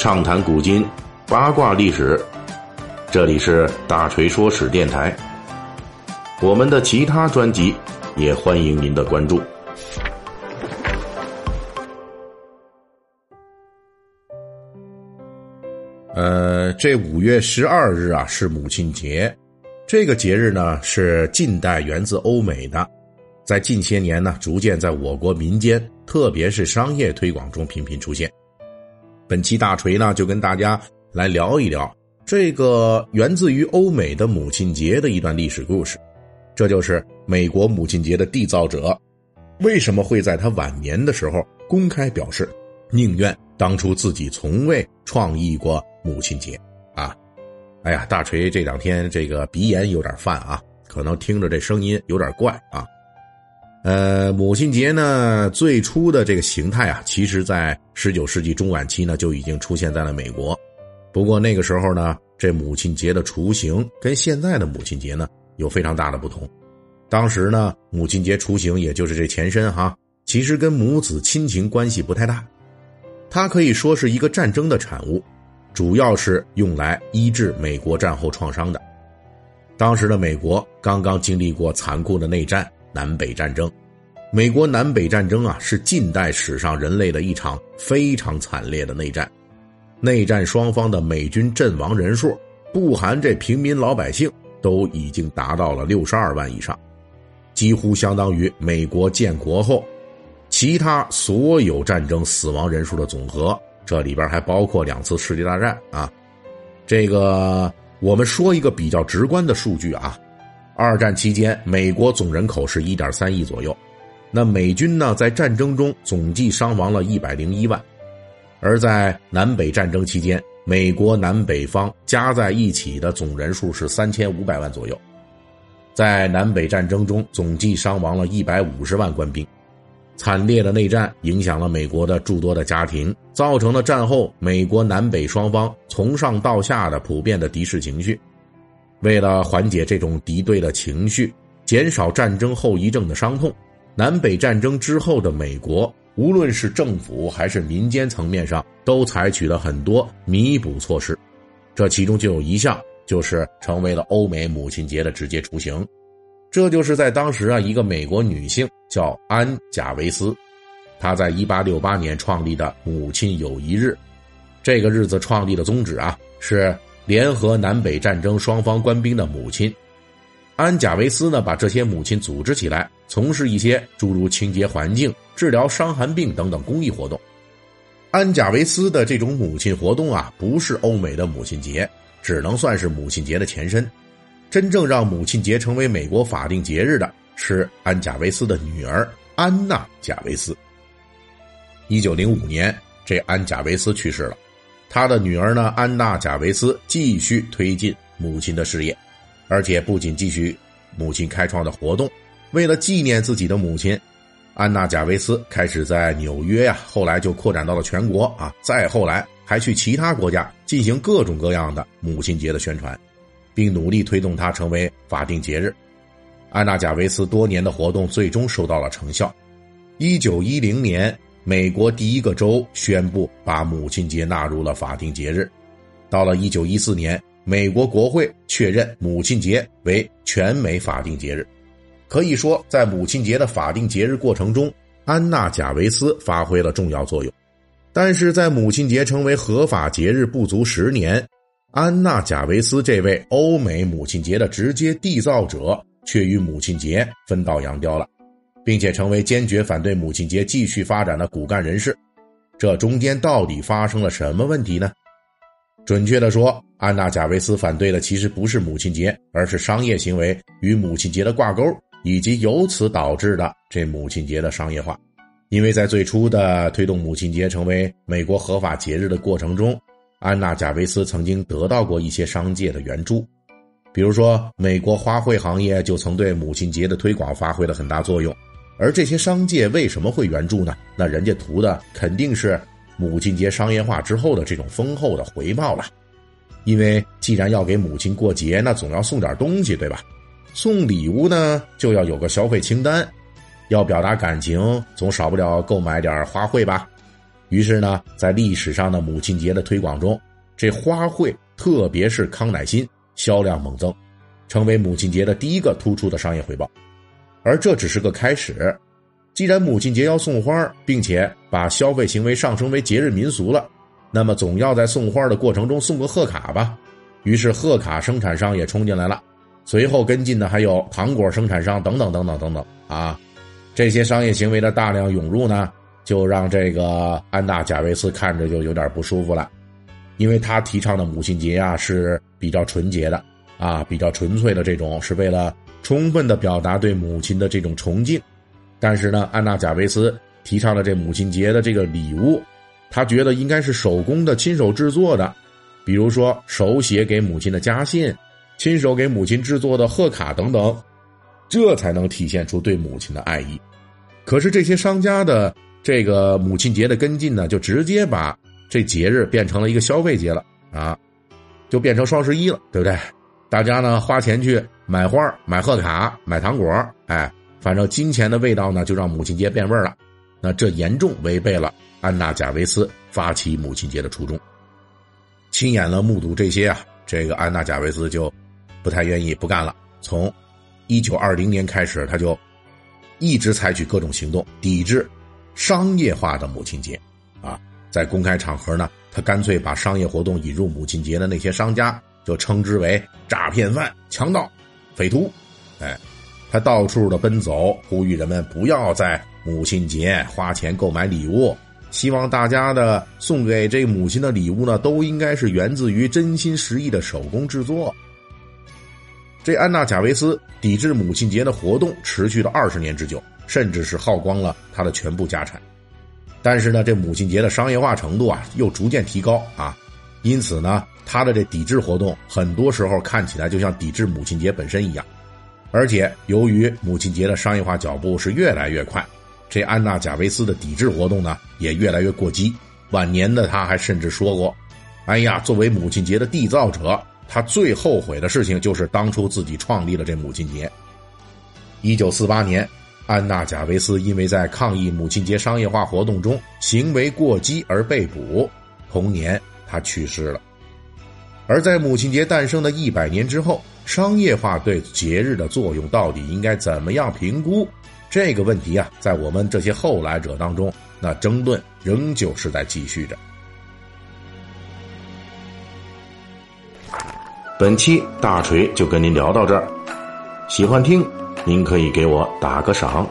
畅谈古今，八卦历史。这里是大锤说史电台。我们的其他专辑也欢迎您的关注。呃，这五月十二日啊是母亲节，这个节日呢是近代源自欧美的，在近些年呢逐渐在我国民间，特别是商业推广中频频出现。本期大锤呢就跟大家来聊一聊这个源自于欧美的母亲节的一段历史故事，这就是美国母亲节的缔造者为什么会在他晚年的时候公开表示宁愿当初自己从未创意过。母亲节，啊，哎呀，大锤这两天这个鼻炎有点犯啊，可能听着这声音有点怪啊。呃，母亲节呢，最初的这个形态啊，其实在十九世纪中晚期呢就已经出现在了美国。不过那个时候呢，这母亲节的雏形跟现在的母亲节呢有非常大的不同。当时呢，母亲节雏形也就是这前身哈，其实跟母子亲情关系不太大，它可以说是一个战争的产物。主要是用来医治美国战后创伤的。当时的美国刚刚经历过残酷的内战——南北战争。美国南北战争啊，是近代史上人类的一场非常惨烈的内战。内战双方的美军阵亡人数，不含这平民老百姓，都已经达到了六十二万以上，几乎相当于美国建国后其他所有战争死亡人数的总和。这里边还包括两次世界大战啊，这个我们说一个比较直观的数据啊，二战期间美国总人口是一点三亿左右，那美军呢在战争中总计伤亡了一百零一万，而在南北战争期间，美国南北方加在一起的总人数是三千五百万左右，在南北战争中总计伤亡了一百五十万官兵。惨烈的内战影响了美国的诸多的家庭，造成了战后美国南北双方从上到下的普遍的敌视情绪。为了缓解这种敌对的情绪，减少战争后遗症的伤痛，南北战争之后的美国，无论是政府还是民间层面上，都采取了很多弥补措施。这其中就有一项，就是成为了欧美母亲节的直接雏形。这就是在当时啊，一个美国女性叫安·贾维斯，她在1868年创立的母亲友谊日。这个日子创立的宗旨啊，是联合南北战争双方官兵的母亲。安·贾维斯呢，把这些母亲组织起来，从事一些诸如清洁环境、治疗伤寒病等等公益活动。安·贾维斯的这种母亲活动啊，不是欧美的母亲节，只能算是母亲节的前身。真正让母亲节成为美国法定节日的是安贾维斯的女儿安娜贾维斯。一九零五年，这安贾维斯去世了，他的女儿呢安娜贾维斯继续推进母亲的事业，而且不仅继续母亲开创的活动，为了纪念自己的母亲，安娜贾维斯开始在纽约呀，后来就扩展到了全国啊，再后来还去其他国家进行各种各样的母亲节的宣传。并努力推动它成为法定节日。安娜贾维斯多年的活动最终收到了成效。一九一零年，美国第一个州宣布把母亲节纳入了法定节日。到了一九一四年，美国国会确认母亲节为全美法定节日。可以说，在母亲节的法定节日过程中，安娜贾维斯发挥了重要作用。但是在母亲节成为合法节日不足十年。安娜·贾维斯这位欧美母亲节的直接缔造者，却与母亲节分道扬镳了，并且成为坚决反对母亲节继续发展的骨干人士。这中间到底发生了什么问题呢？准确的说，安娜·贾维斯反对的其实不是母亲节，而是商业行为与母亲节的挂钩，以及由此导致的这母亲节的商业化。因为在最初的推动母亲节成为美国合法节日的过程中。安娜·贾维斯曾经得到过一些商界的援助，比如说美国花卉行业就曾对母亲节的推广发挥了很大作用。而这些商界为什么会援助呢？那人家图的肯定是母亲节商业化之后的这种丰厚的回报了。因为既然要给母亲过节，那总要送点东西，对吧？送礼物呢，就要有个消费清单，要表达感情，总少不了购买点花卉吧。于是呢，在历史上的母亲节的推广中，这花卉，特别是康乃馨，销量猛增，成为母亲节的第一个突出的商业回报。而这只是个开始。既然母亲节要送花，并且把消费行为上升为节日民俗了，那么总要在送花的过程中送个贺卡吧。于是贺卡生产商也冲进来了，随后跟进的还有糖果生产商等等等等等等啊。这些商业行为的大量涌入呢，就让这个安娜贾维斯看着就有点不舒服了，因为他提倡的母亲节啊是比较纯洁的啊，比较纯粹的这种，是为了充分的表达对母亲的这种崇敬。但是呢，安娜贾维斯提倡了这母亲节的这个礼物，他觉得应该是手工的、亲手制作的，比如说手写给母亲的家信、亲手给母亲制作的贺卡等等，这才能体现出对母亲的爱意。可是这些商家的这个母亲节的跟进呢，就直接把这节日变成了一个消费节了啊，就变成双十一了，对不对？大家呢花钱去买花、买贺卡、买糖果，哎。反正金钱的味道呢，就让母亲节变味了，那这严重违背了安娜贾维斯发起母亲节的初衷。亲眼了目睹这些啊，这个安娜贾维斯就不太愿意不干了。从一九二零年开始，他就一直采取各种行动抵制商业化的母亲节。啊，在公开场合呢，他干脆把商业活动引入母亲节的那些商家就称之为诈骗犯、强盗、匪徒，哎。他到处的奔走，呼吁人们不要在母亲节花钱购买礼物，希望大家的送给这母亲的礼物呢，都应该是源自于真心实意的手工制作。这安娜贾维斯抵制母亲节的活动持续了二十年之久，甚至是耗光了他的全部家产。但是呢，这母亲节的商业化程度啊，又逐渐提高啊，因此呢，他的这抵制活动很多时候看起来就像抵制母亲节本身一样。而且，由于母亲节的商业化脚步是越来越快，这安娜贾维斯的抵制活动呢也越来越过激。晚年的他还甚至说过：“哎呀，作为母亲节的缔造者，他最后悔的事情就是当初自己创立了这母亲节。”一九四八年，安娜贾维斯因为在抗议母亲节商业化活动中行为过激而被捕，同年他去世了。而在母亲节诞生的一百年之后。商业化对节日的作用到底应该怎么样评估？这个问题啊，在我们这些后来者当中，那争论仍旧是在继续着。本期大锤就跟您聊到这儿，喜欢听您可以给我打个赏。